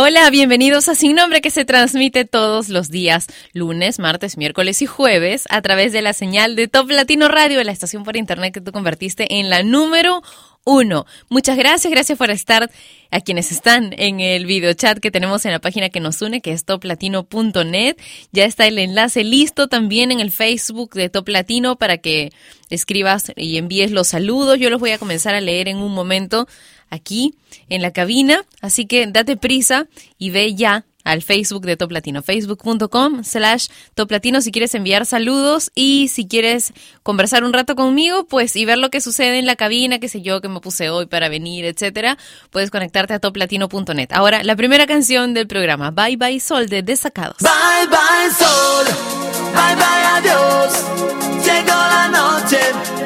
Hola, bienvenidos a Sin Nombre que se transmite todos los días, lunes, martes, miércoles y jueves, a través de la señal de Top Latino Radio, la estación por internet que tú convertiste en la número uno. Muchas gracias, gracias por estar a quienes están en el video chat que tenemos en la página que nos une, que es toplatino.net. Ya está el enlace listo también en el Facebook de Top Latino para que escribas y envíes los saludos. Yo los voy a comenzar a leer en un momento aquí en la cabina. Así que date prisa y ve ya al Facebook de Top Latino, facebook.com slash Top Latino si quieres enviar saludos y si quieres conversar un rato conmigo, pues y ver lo que sucede en la cabina, qué sé yo, que me puse hoy para venir, etcétera, puedes conectarte a toplatino.net. Ahora, la primera canción del programa, Bye Bye Sol de Desacados. Bye Bye Sol, bye bye adiós, llegó la noche.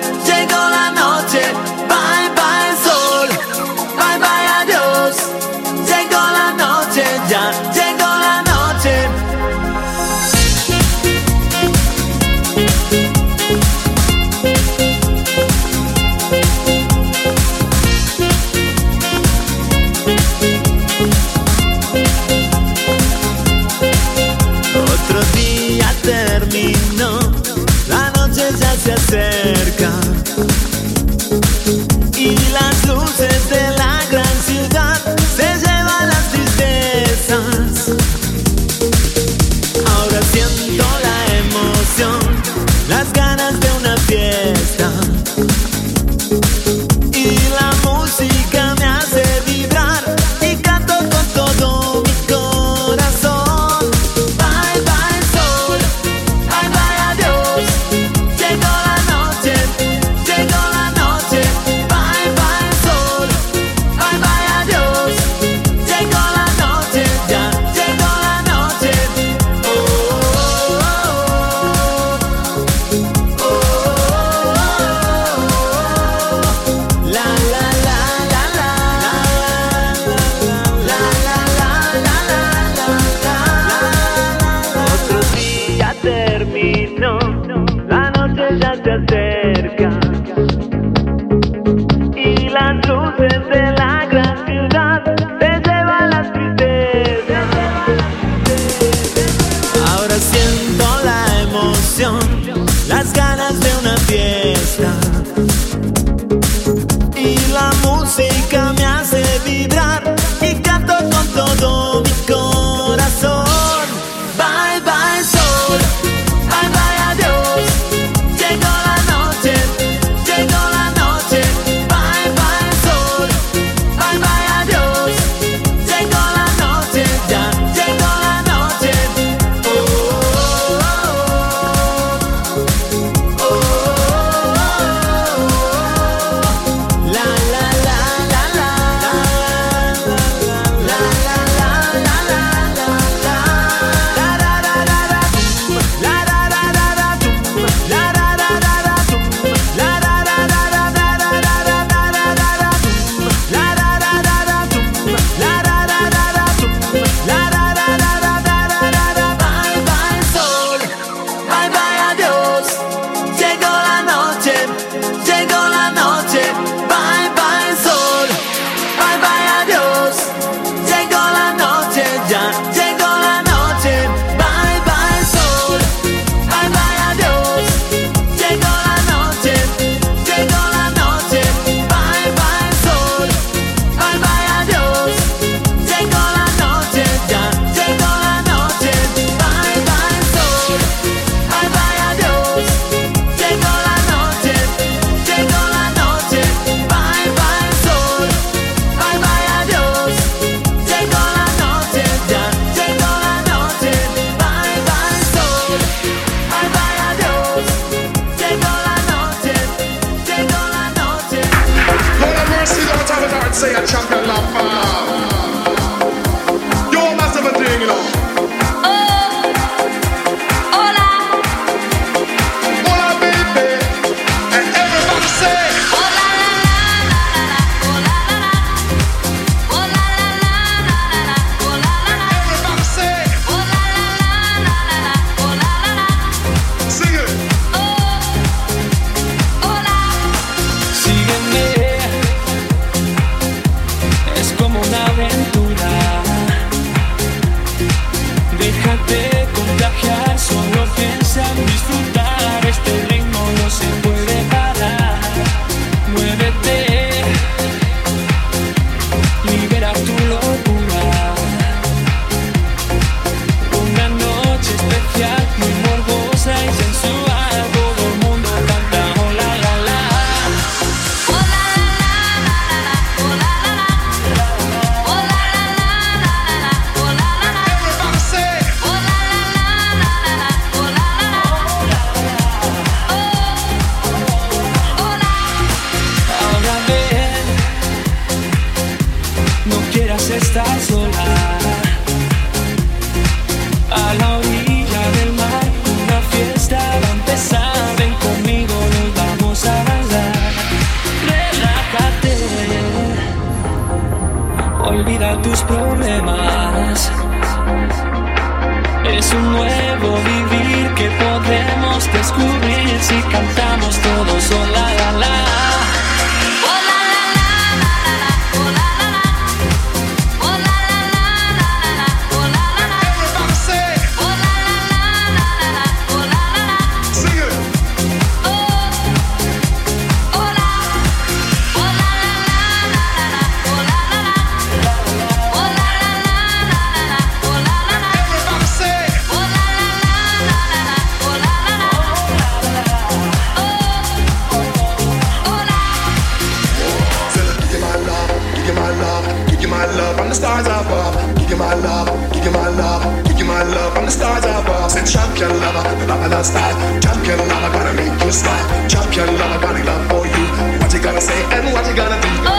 The love. Champion lover, gonna make you smile. Champion lover, got love for you. What you gonna say and what you gonna do? Oh,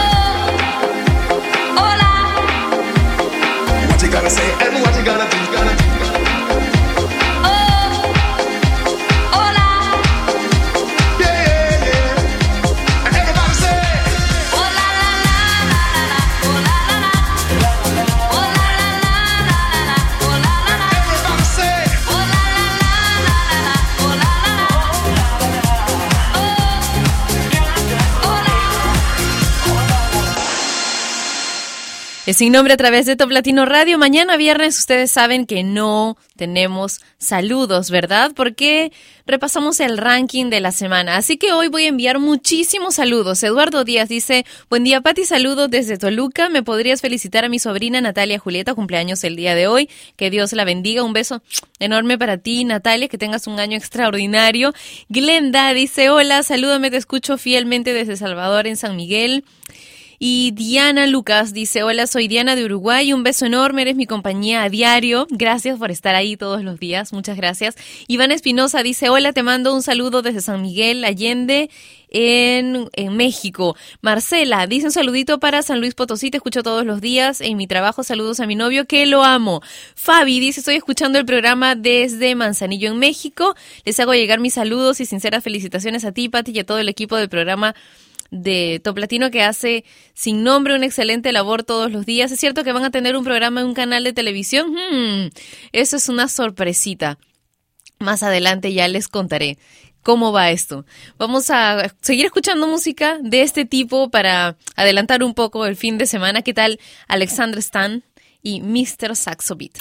hola. What you gonna say and what you gonna do? Gonna do. Sin nombre a través de Top Latino Radio. Mañana viernes ustedes saben que no tenemos saludos, ¿verdad? Porque repasamos el ranking de la semana. Así que hoy voy a enviar muchísimos saludos. Eduardo Díaz dice, buen día Pati, saludos desde Toluca. ¿Me podrías felicitar a mi sobrina Natalia Julieta, cumpleaños el día de hoy? Que Dios la bendiga. Un beso enorme para ti, Natalia, que tengas un año extraordinario. Glenda dice, hola, salúdame, te escucho fielmente desde Salvador en San Miguel. Y Diana Lucas dice, hola, soy Diana de Uruguay, un beso enorme, eres mi compañía a diario, gracias por estar ahí todos los días, muchas gracias. Iván Espinosa dice, hola, te mando un saludo desde San Miguel Allende. En, en, México. Marcela dice un saludito para San Luis Potosí, te escucho todos los días en mi trabajo, saludos a mi novio que lo amo. Fabi dice, estoy escuchando el programa desde Manzanillo en México, les hago llegar mis saludos y sinceras felicitaciones a ti, Pati, y a todo el equipo del programa de Top Latino que hace sin nombre una excelente labor todos los días. ¿Es cierto que van a tener un programa en un canal de televisión? Hmm, eso es una sorpresita. Más adelante ya les contaré cómo va esto. Vamos a seguir escuchando música de este tipo para adelantar un poco el fin de semana. ¿Qué tal Alexander Stan y Mr. Saxo Beat?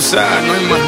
Tú sabes, no hay más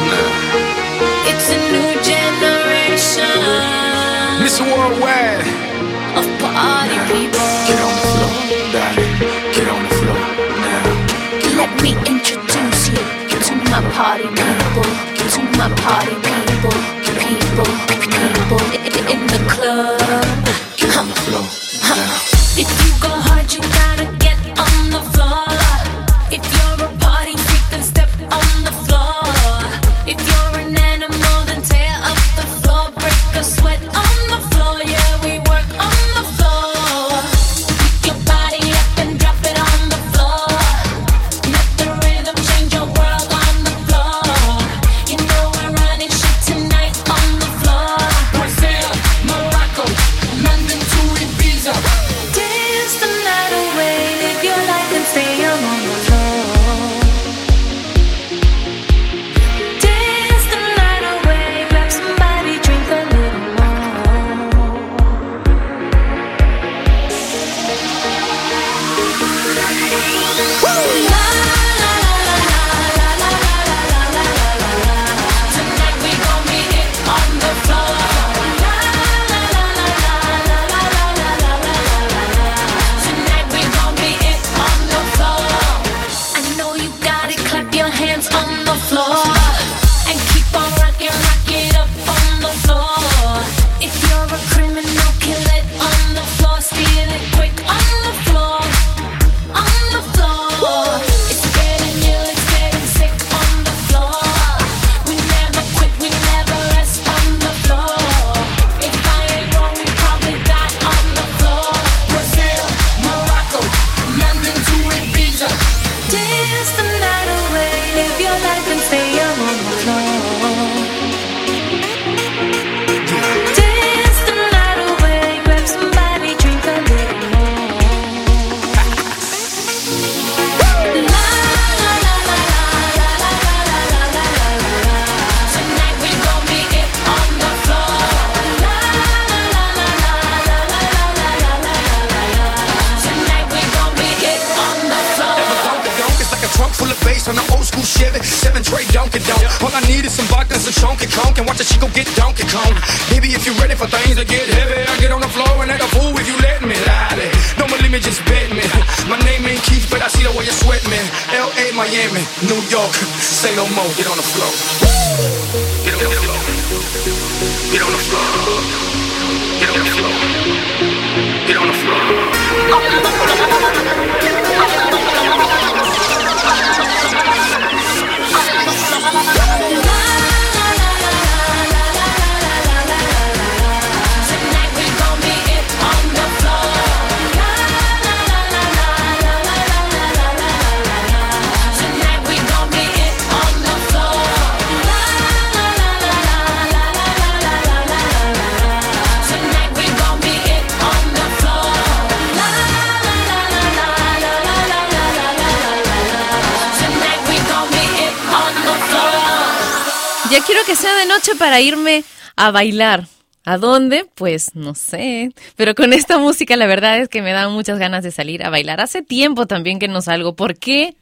noche para irme a bailar. ¿A dónde? Pues no sé. Pero con esta música la verdad es que me dan muchas ganas de salir a bailar. Hace tiempo también que no salgo. ¿Por qué?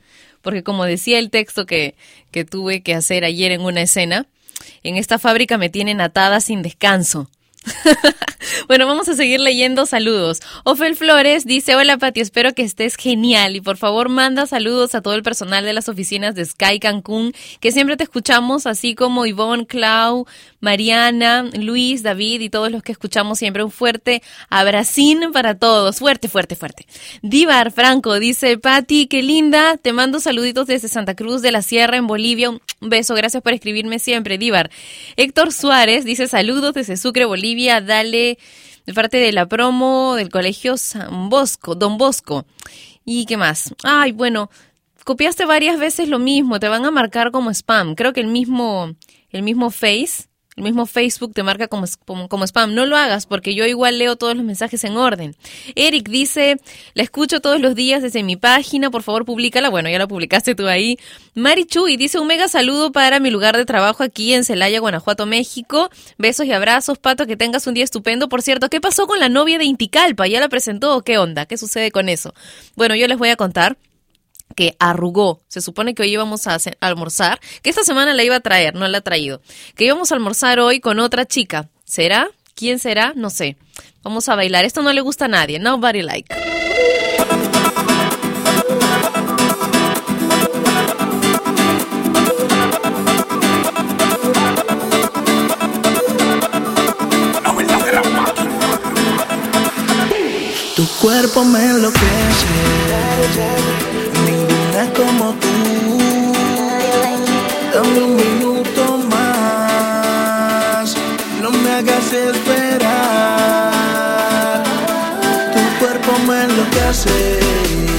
Porque como decía el texto que, que tuve que hacer ayer en una escena, en esta fábrica me tienen atada sin descanso. bueno, vamos a seguir leyendo saludos. Ofel Flores dice, hola Pati, espero que estés genial y por favor manda saludos a todo el personal de las oficinas de Sky Cancún, que siempre te escuchamos, así como Ivonne, Clau, Mariana, Luis, David y todos los que escuchamos siempre. Un fuerte abracín para todos. Fuerte, fuerte, fuerte. Divar Franco dice, Pati, qué linda, te mando saluditos desde Santa Cruz de la Sierra en Bolivia. Un beso, gracias por escribirme siempre, Divar. Héctor Suárez dice, saludos desde Sucre, Bolivia. Dale de parte de la promo del colegio San Bosco, Don Bosco. ¿Y qué más? Ay, bueno, copiaste varias veces lo mismo, te van a marcar como spam. Creo que el mismo, el mismo Face, mismo Facebook te marca como, como, como spam. No lo hagas porque yo igual leo todos los mensajes en orden. Eric dice, la escucho todos los días desde mi página, por favor públicala. Bueno, ya la publicaste tú ahí. Mari Chuy dice un mega saludo para mi lugar de trabajo aquí en Celaya, Guanajuato, México. Besos y abrazos, Pato, que tengas un día estupendo. Por cierto, ¿qué pasó con la novia de Inticalpa? ¿Ya la presentó o qué onda? ¿Qué sucede con eso? Bueno, yo les voy a contar que arrugó. Se supone que hoy íbamos a almorzar, que esta semana la iba a traer, no la ha traído. Que íbamos a almorzar hoy con otra chica. ¿Será? ¿Quién será? No sé. Vamos a bailar. Esto no le gusta a nadie. Nobody like. Tu cuerpo me enloquece como tú, dame un minuto más, no me hagas esperar, tu cuerpo me enloquece.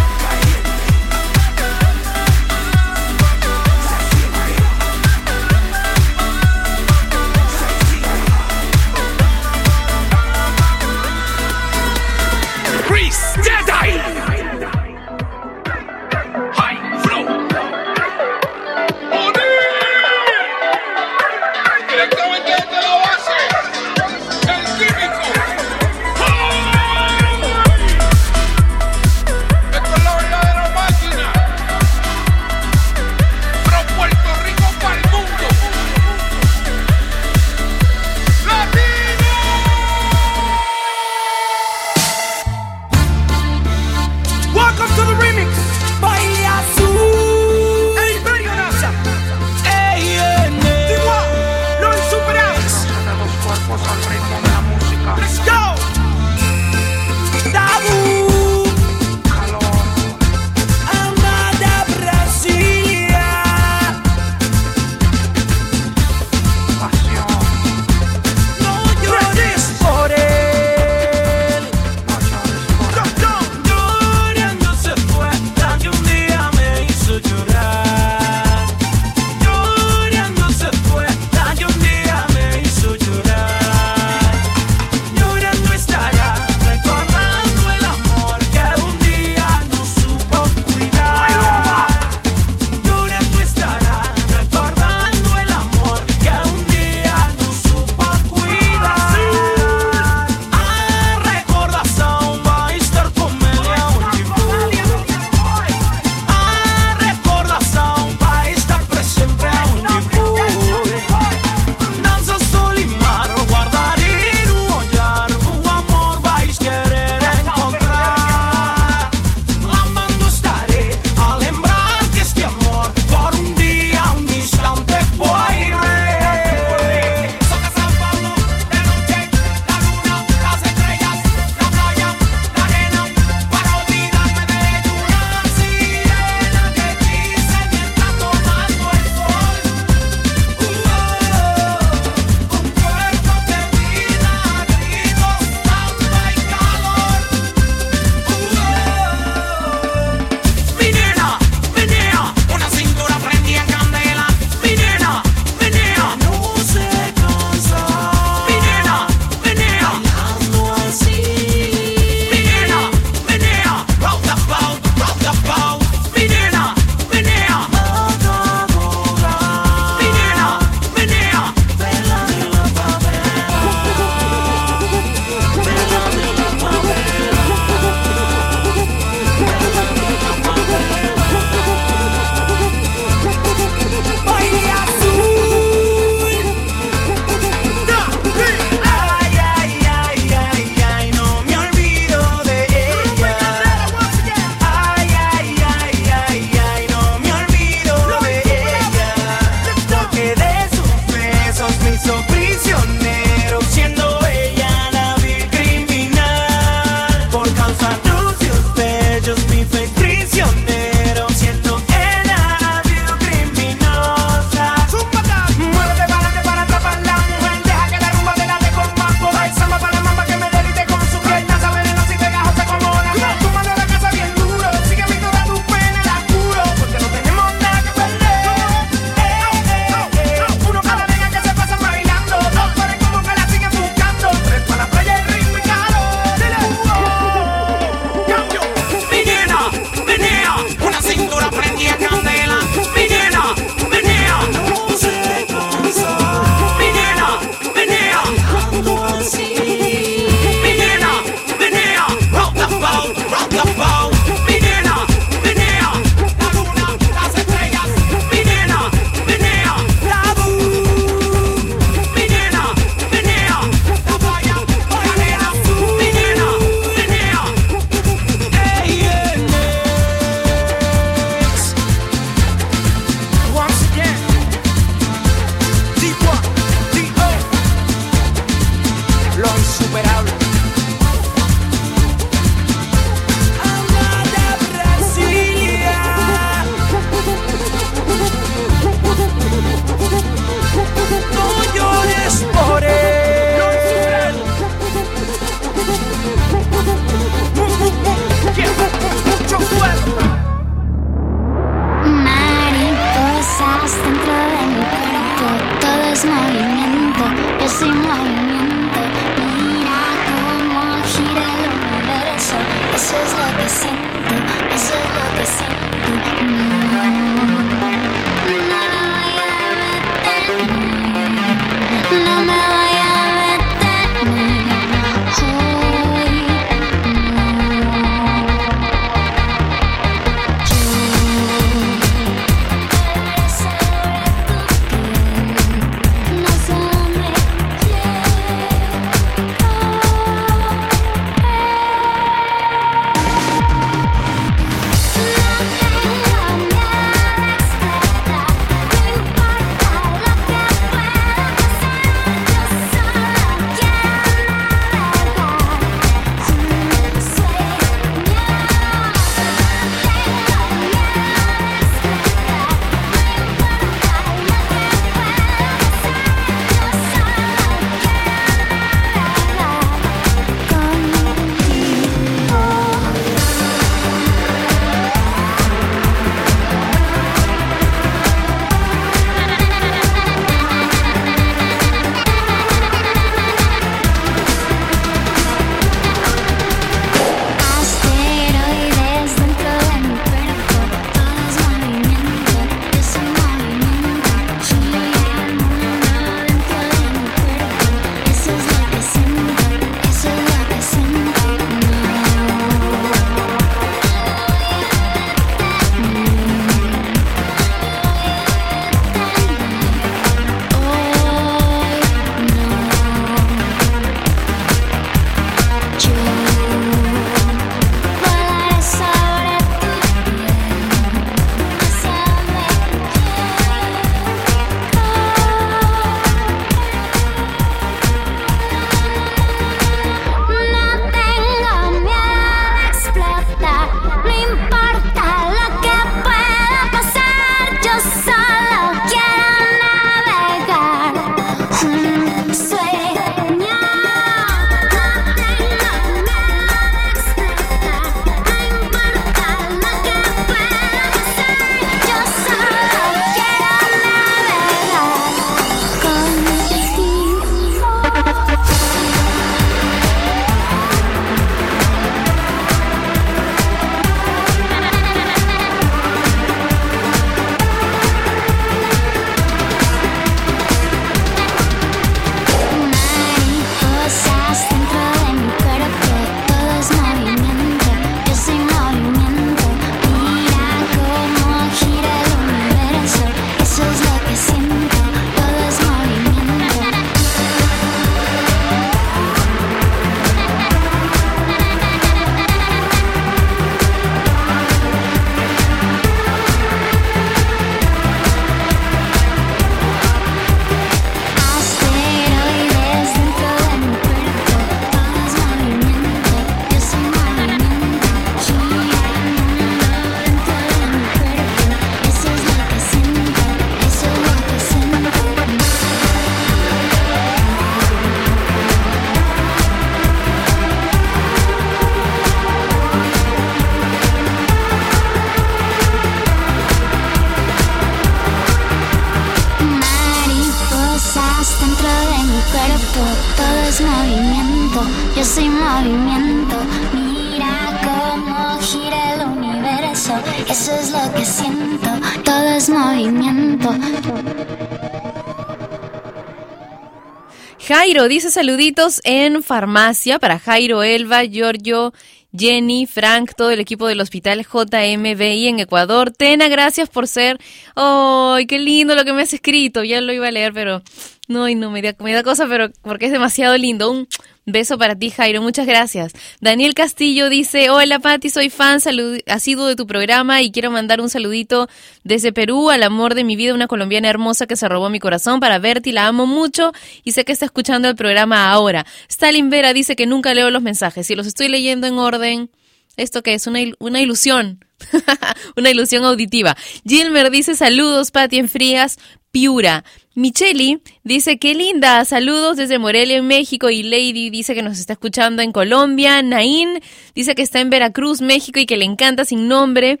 Dice saluditos en farmacia para Jairo, Elba, Giorgio, Jenny, Frank, todo el equipo del hospital JMBI en Ecuador. Tena, gracias por ser. ¡Ay, qué lindo lo que me has escrito! Ya lo iba a leer, pero no, y no me da, me da cosa, pero porque es demasiado lindo. Un beso para ti, Jairo. Muchas gracias. Daniel Castillo dice: Hola, Pati, soy fan salud asiduo de tu programa y quiero mandar un saludito desde Perú al amor de mi vida, una colombiana hermosa que se robó mi corazón para verte y la amo mucho y sé que está escuchando el programa ahora. Stalin Vera dice que nunca leo los mensajes y los estoy leyendo en orden. ¿Esto qué es? Una, il- una ilusión. una ilusión auditiva. Gilmer dice saludos, Pati en Frías, Piura. Micheli dice qué linda, saludos desde Morelia en México y Lady dice que nos está escuchando en Colombia. Nain dice que está en Veracruz, México y que le encanta sin nombre.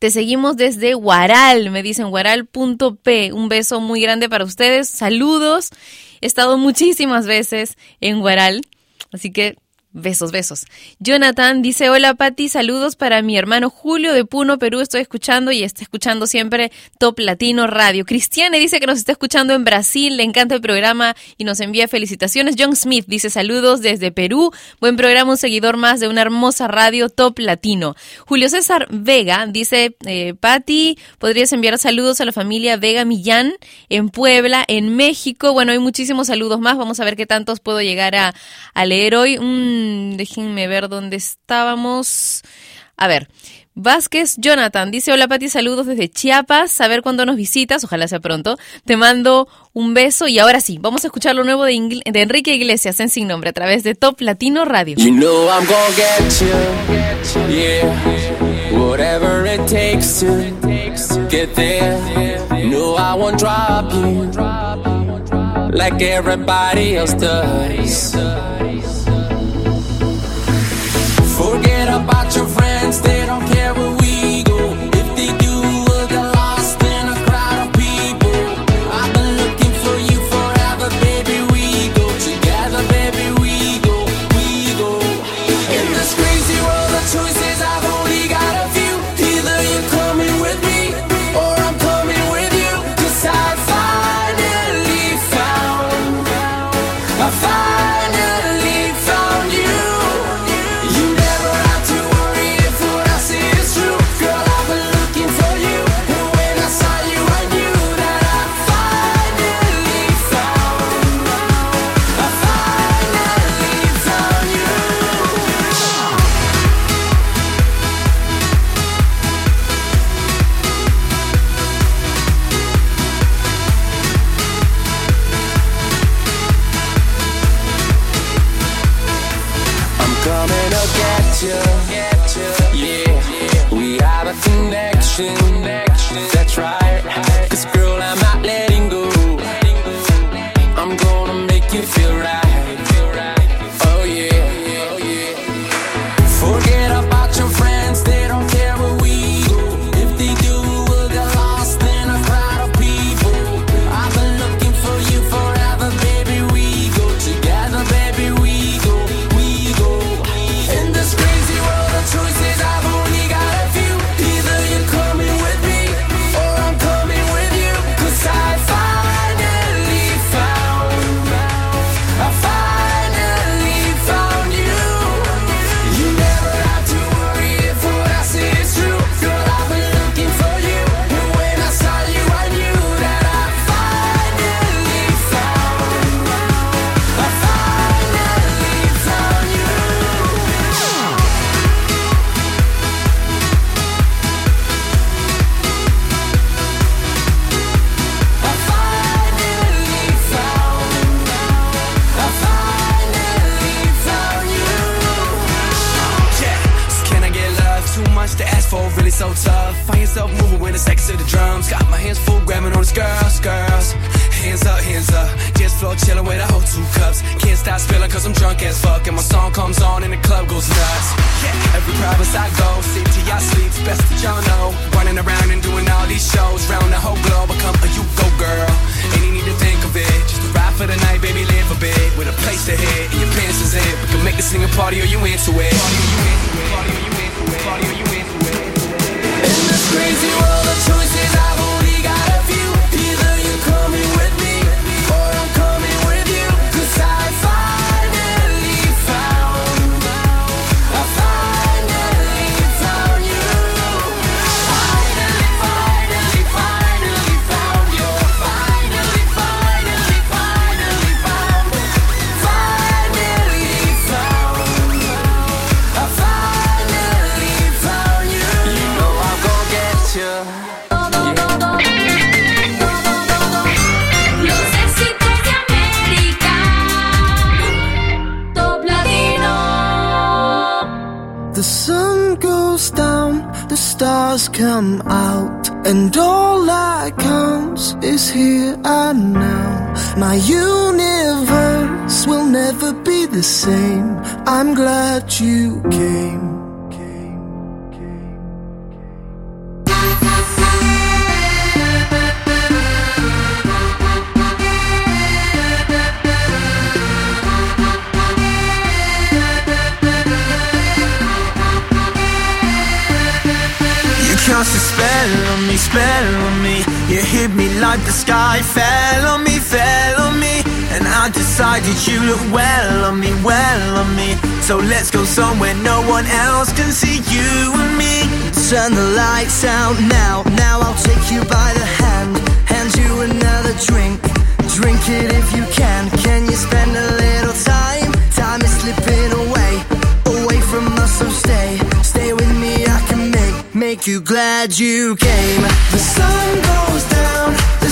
Te seguimos desde Guaral, me dicen guaral.p. Un beso muy grande para ustedes. Saludos. He estado muchísimas veces en Guaral, así que besos, besos. Jonathan dice, hola Patti, saludos para mi hermano Julio de Puno, Perú. Estoy escuchando y está escuchando siempre Top Latino Radio. Cristiane dice que nos está escuchando en Brasil, le encanta el programa y nos envía felicitaciones. John Smith dice saludos desde Perú. Buen programa, un seguidor más de una hermosa radio Top Latino. Julio César Vega dice, eh, Patti, ¿podrías enviar saludos a la familia Vega Millán en Puebla, en México? Bueno, hay muchísimos saludos más. Vamos a ver qué tantos puedo llegar a, a leer hoy. Mm, déjenme ver dónde estábamos. A ver. Vázquez Jonathan dice, hola Pati, saludos desde Chiapas, a ver cuándo nos visitas, ojalá sea pronto. Te mando un beso y ahora sí, vamos a escuchar lo nuevo de Enrique Iglesias en Sin Nombre a través de Top Latino Radio. You know I'm gonna get you, yeah. Whatever it takes to get there. No, I won't drop you like everybody else does. About your friends, they the sky fell on me, fell on me. And I decided you look well on me, well on me. So let's go somewhere no one else can see you and me. Turn the lights out now. Now I'll take you by the hand, hand you another drink. Drink it if you can. Can you spend a little time? Time is slipping away, away from us. So stay, stay with me. I can make make you glad you came. The sun goes down,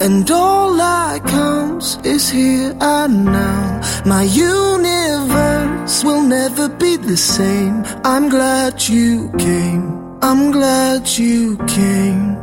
And all that counts is here and now. My universe will never be the same. I'm glad you came. I'm glad you came.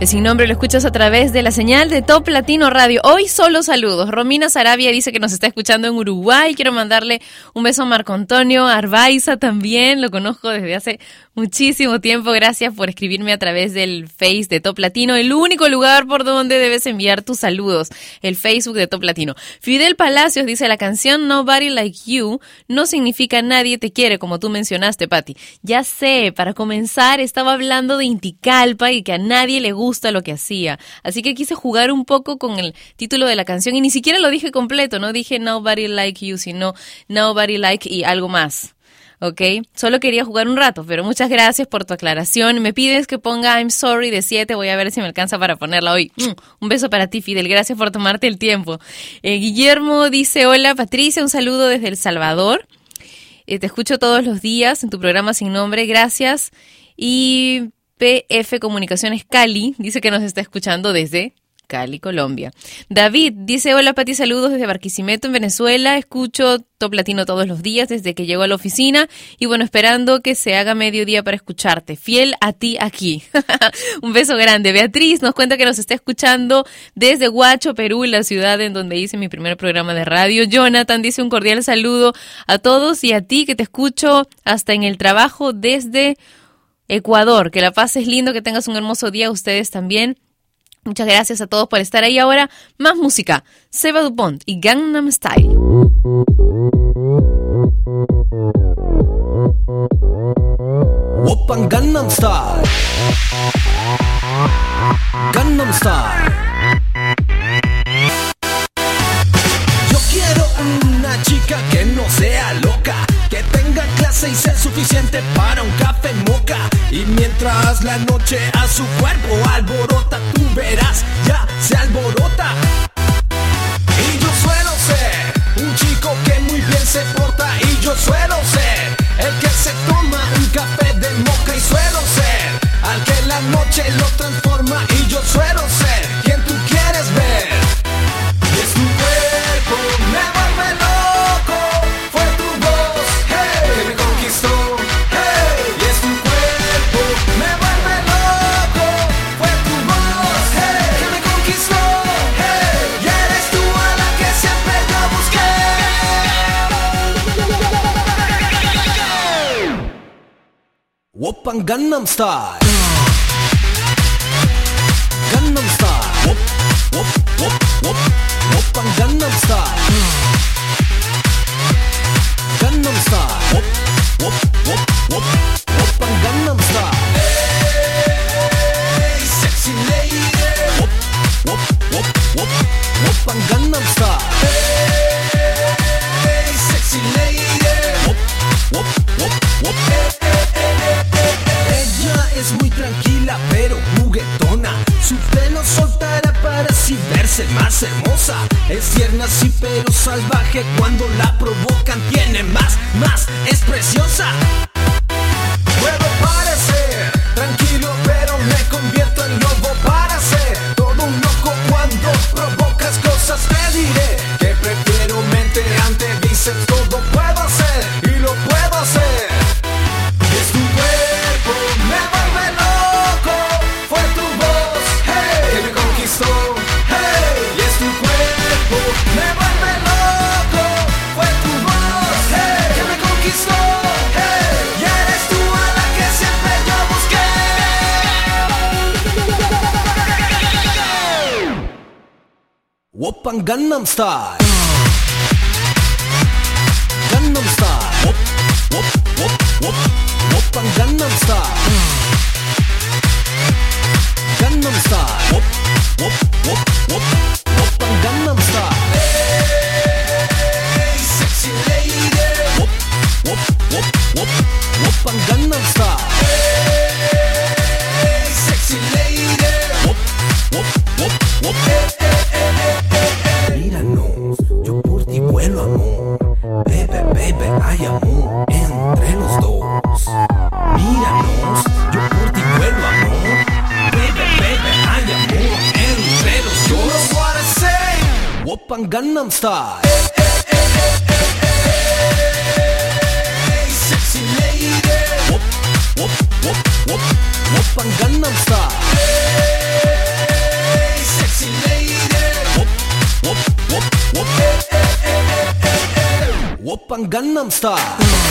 El sin nombre lo escuchas a través de la señal de Top Latino Radio. Hoy solo saludos. Romina Sarabia dice que nos está escuchando en Uruguay. Quiero mandarle un beso a Marco Antonio Arbaiza también. Lo conozco desde hace muchísimo tiempo. Gracias por escribirme a través del Face de Top Latino, el único lugar por donde debes enviar tus saludos. El Facebook de Top Latino. Fidel Palacios dice la canción Nobody Like You no significa nadie te quiere, como tú mencionaste, Patti. Ya sé, para comenzar estaba hablando de Inticalpa y que a nadie le gusta lo que hacía. Así que quise jugar un poco con el título de la canción y ni siquiera lo dije completo, no dije Nobody Like You, sino Nobody Like y algo más. ¿Ok? Solo quería jugar un rato, pero muchas gracias por tu aclaración. Me pides que ponga I'm sorry de 7, voy a ver si me alcanza para ponerla hoy. Mm, Un beso para ti, Fidel, gracias por tomarte el tiempo. Eh, Guillermo dice, hola Patricia, un saludo desde El Salvador. Eh, te escucho todos los días en tu programa sin nombre, gracias. Y PF Comunicaciones Cali dice que nos está escuchando desde Cali, Colombia. David dice, hola Pati, saludos desde Barquisimeto, en Venezuela. Escucho Top Latino todos los días desde que llego a la oficina y bueno, esperando que se haga mediodía para escucharte. Fiel a ti aquí. Un beso grande. Beatriz nos cuenta que nos está escuchando desde Huacho, Perú, la ciudad en donde hice mi primer programa de radio. Jonathan dice un cordial saludo a todos y a ti que te escucho hasta en el trabajo desde Ecuador. Que la pases lindo, que tengas un hermoso día ustedes también. Muchas gracias a todos por estar ahí. Ahora, más música. Seba Dupont y Gangnam Style. Open Gangnam Style. Gangnam Style. Yo quiero una chica que no sea loca, tenga clase y sea suficiente para un café moca Y mientras la noche a su cuerpo alborota Tú verás, ya se alborota. Y yo suelo ser un chico que muy bien se porta. Y yo suelo ser el que se toma un café de moca. Y suelo ser al que la noche lo transforma. Y yo suelo ser quien ஒப்பங்கன்னம் star. Gangnam star. ஒப் ஒப் ஒப் ஒப் star. Gangnam pang Gangnam Style. Sexy lady, whoop whoop whoop whoop whoop pang Gangnam Style. Sexy lady, whoop whoop whoop whoop whoop pang Gangnam Style.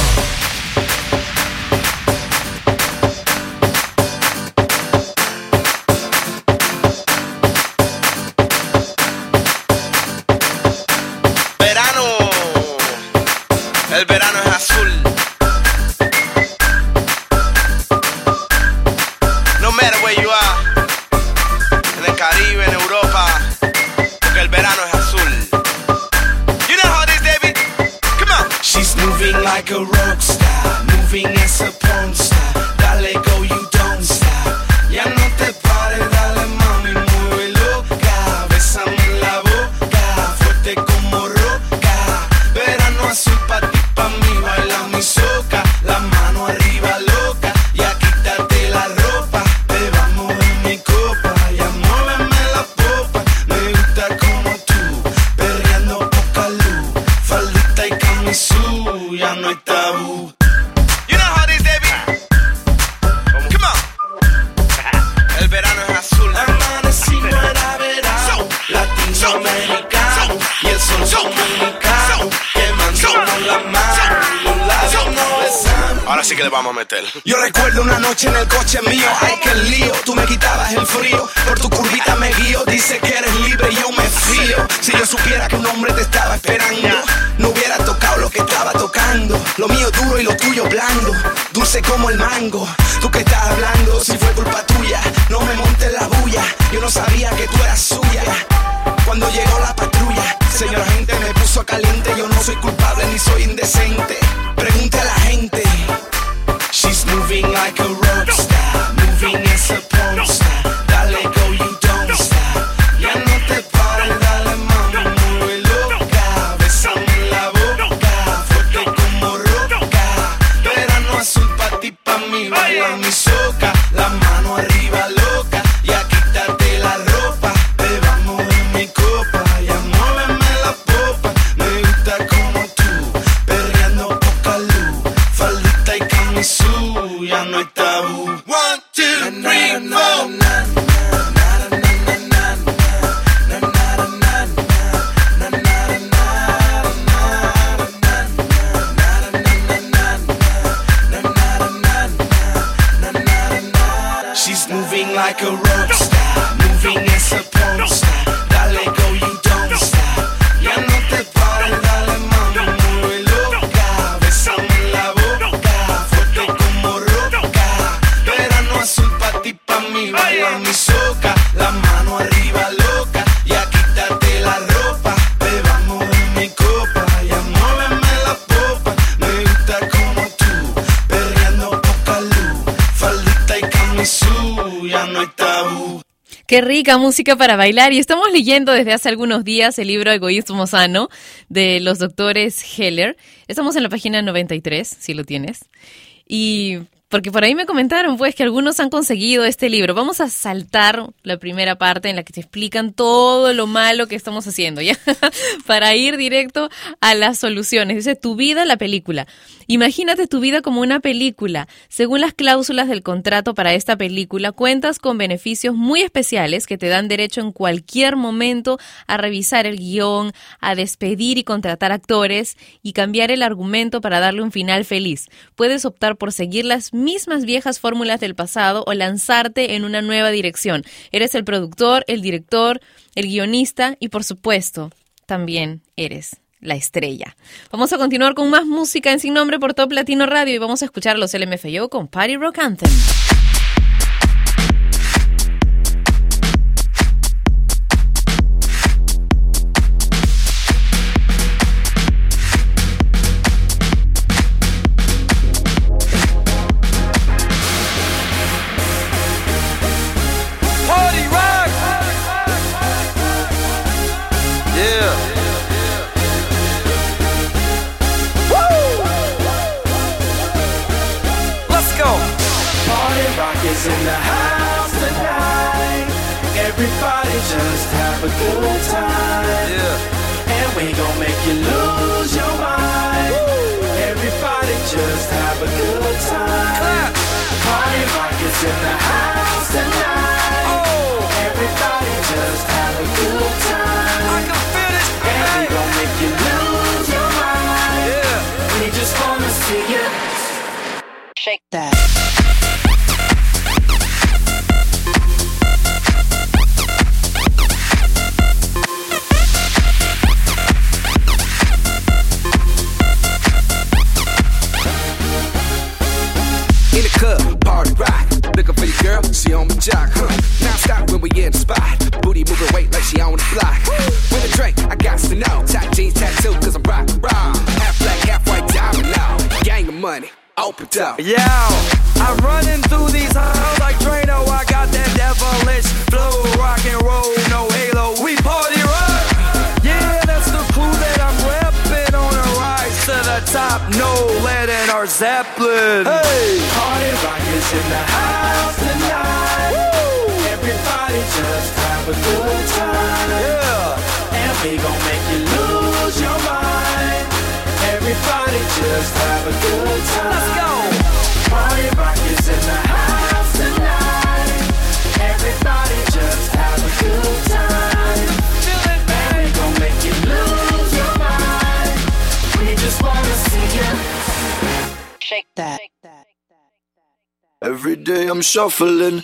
Lo mío duro y lo tuyo blando, dulce como el mango. Tú que estás hablando, si fue culpa tuya, no me montes la bulla. Yo no sabía que tú eras suya. Cuando llegó la patrulla, señora gente me puso a caliente. Yo no soy culpable ni soy indecente. Pregunte a la gente. She's moving like a rock Qué rica música para bailar. Y estamos leyendo desde hace algunos días el libro Egoísmo Sano de los doctores Heller. Estamos en la página 93, si lo tienes. Y porque por ahí me comentaron, pues, que algunos han conseguido este libro. Vamos a saltar la primera parte en la que te explican todo lo malo que estamos haciendo, ¿ya? Para ir directo a las soluciones. Dice, tu vida, la película. Imagínate tu vida como una película. Según las cláusulas del contrato para esta película, cuentas con beneficios muy especiales que te dan derecho en cualquier momento a revisar el guion, a despedir y contratar actores y cambiar el argumento para darle un final feliz. Puedes optar por seguir las mismas viejas fórmulas del pasado o lanzarte en una nueva dirección. Eres el productor, el director, el guionista y por supuesto, también eres la estrella. Vamos a continuar con más música en Sin Nombre por Top Latino Radio y vamos a escuchar los LMFAO con Party Rock Anthem. Shake that. In the club, party rock. Looking for your girl, she on the jock. Now stop when we in the spot. Booty moving weight like she on the block. With a drink, I got to know. Tight jeans tattoo, money, open up. Yeah, I'm running through these halls like Drano. I got that devilish flow, rock and roll, no halo. We party rock. Yeah, that's the clue that I'm repping on a rise to the top. No lead in our Zeppelin. Hey, Party rock is in the house tonight. Everybody just have a good time. yeah. And we gon' make you lose your mind. Everybody just have a good time. Let's go. Party rock is in the house tonight. Everybody just have a good time. And we gon' make you lose your mind. We just wanna see you. Shake that. Every day I'm shuffling. Shuffling,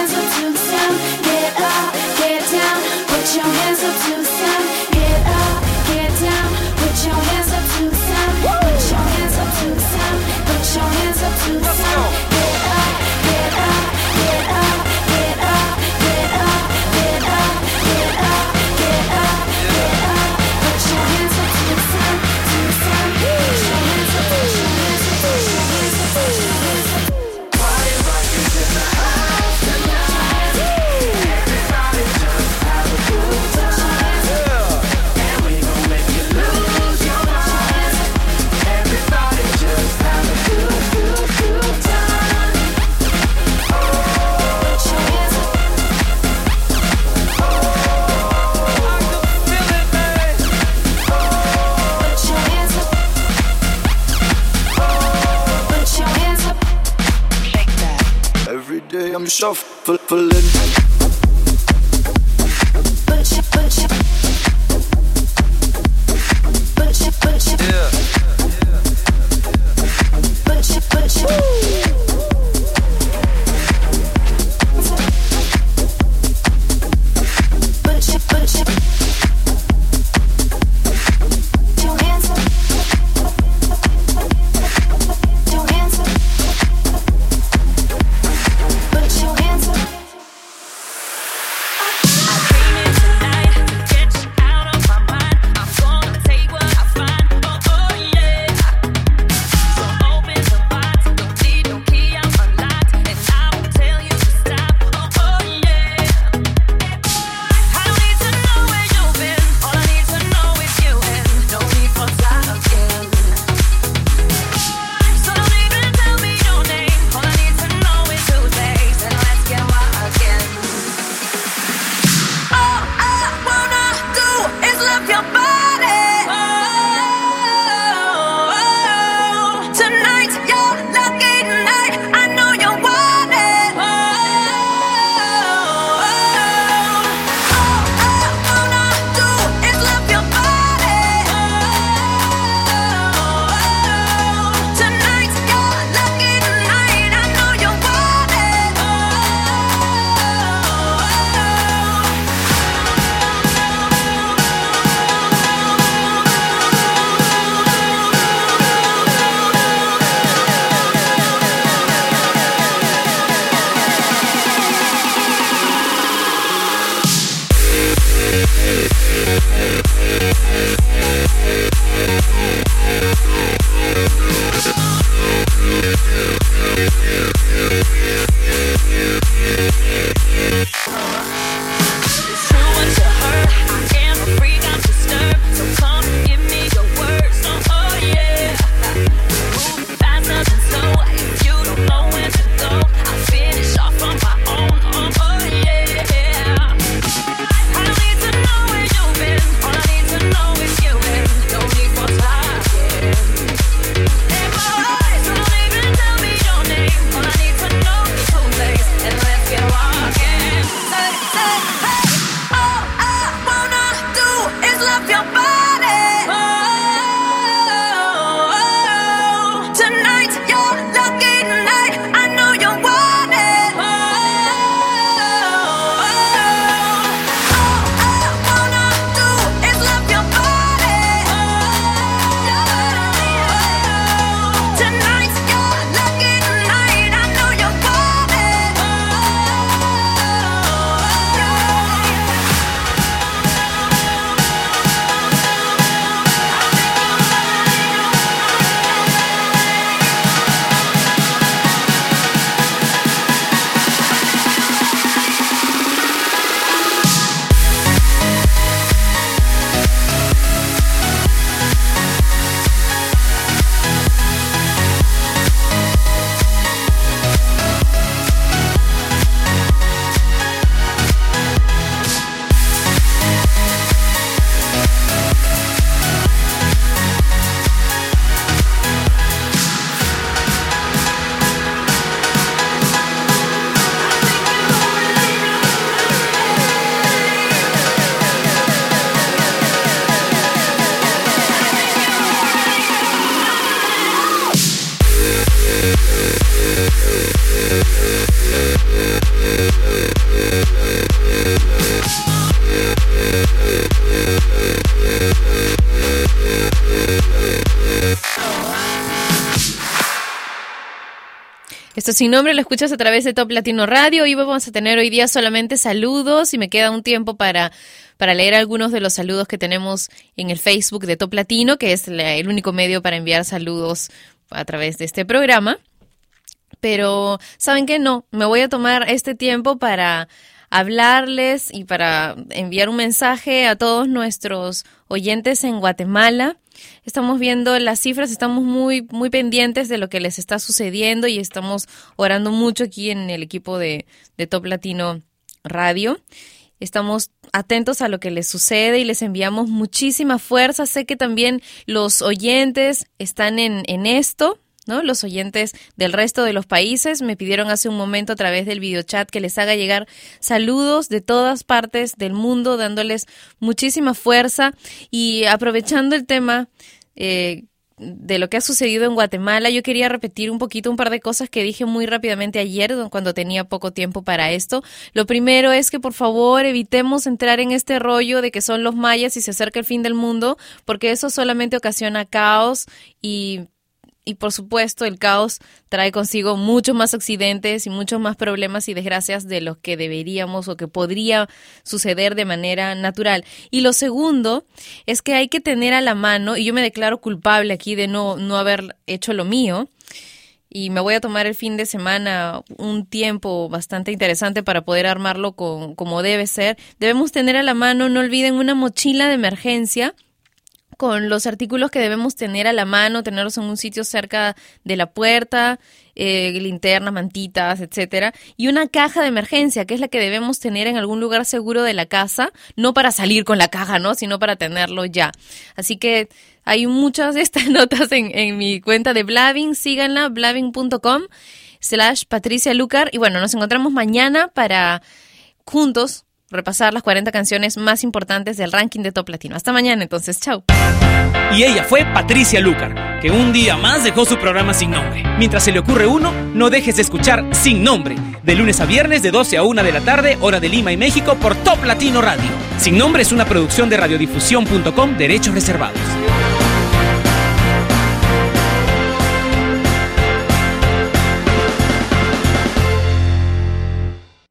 Sin nombre lo escuchas a través de Top Latino Radio y vamos a tener hoy día solamente saludos y me queda un tiempo para, para leer algunos de los saludos que tenemos en el Facebook de Top Latino, que es el único medio para enviar saludos a través de este programa. Pero, ¿saben qué? No, me voy a tomar este tiempo para hablarles y para enviar un mensaje a todos nuestros oyentes en Guatemala. Estamos viendo las cifras, estamos muy, muy pendientes de lo que les está sucediendo y estamos orando mucho aquí en el equipo de, de Top Latino Radio. Estamos atentos a lo que les sucede y les enviamos muchísima fuerza. Sé que también los oyentes están en, en esto, ¿no? Los oyentes del resto de los países me pidieron hace un momento a través del videochat que les haga llegar saludos de todas partes del mundo, dándoles muchísima fuerza y aprovechando el tema eh, de lo que ha sucedido en Guatemala, yo quería repetir un poquito un par de cosas que dije muy rápidamente ayer cuando tenía poco tiempo para esto. Lo primero es que por favor evitemos entrar en este rollo de que son los mayas y se acerca el fin del mundo, porque eso solamente ocasiona caos y y por supuesto el caos trae consigo muchos más accidentes y muchos más problemas y desgracias de los que deberíamos o que podría suceder de manera natural. Y lo segundo es que hay que tener a la mano, y yo me declaro culpable aquí de no, no haber hecho lo mío, y me voy a tomar el fin de semana un tiempo bastante interesante para poder armarlo con, como debe ser. Debemos tener a la mano, no olviden, una mochila de emergencia con los artículos que debemos tener a la mano, tenerlos en un sitio cerca de la puerta, eh, linternas, mantitas, etcétera, y una caja de emergencia, que es la que debemos tener en algún lugar seguro de la casa, no para salir con la caja, ¿no? sino para tenerlo ya. Así que hay muchas de estas notas en, en mi cuenta de Blavin, síganla, blavin.com slash Patricia Lucar, y bueno, nos encontramos mañana para juntos repasar las 40 canciones más importantes del ranking de Top Latino. Hasta mañana, entonces, chao. Y ella fue Patricia Lucar, que un día más dejó su programa sin nombre. Mientras se le ocurre uno, no dejes de escuchar Sin Nombre, de lunes a viernes de 12 a 1 de la tarde, hora de Lima y México, por Top Latino Radio. Sin Nombre es una producción de radiodifusión.com, derechos reservados.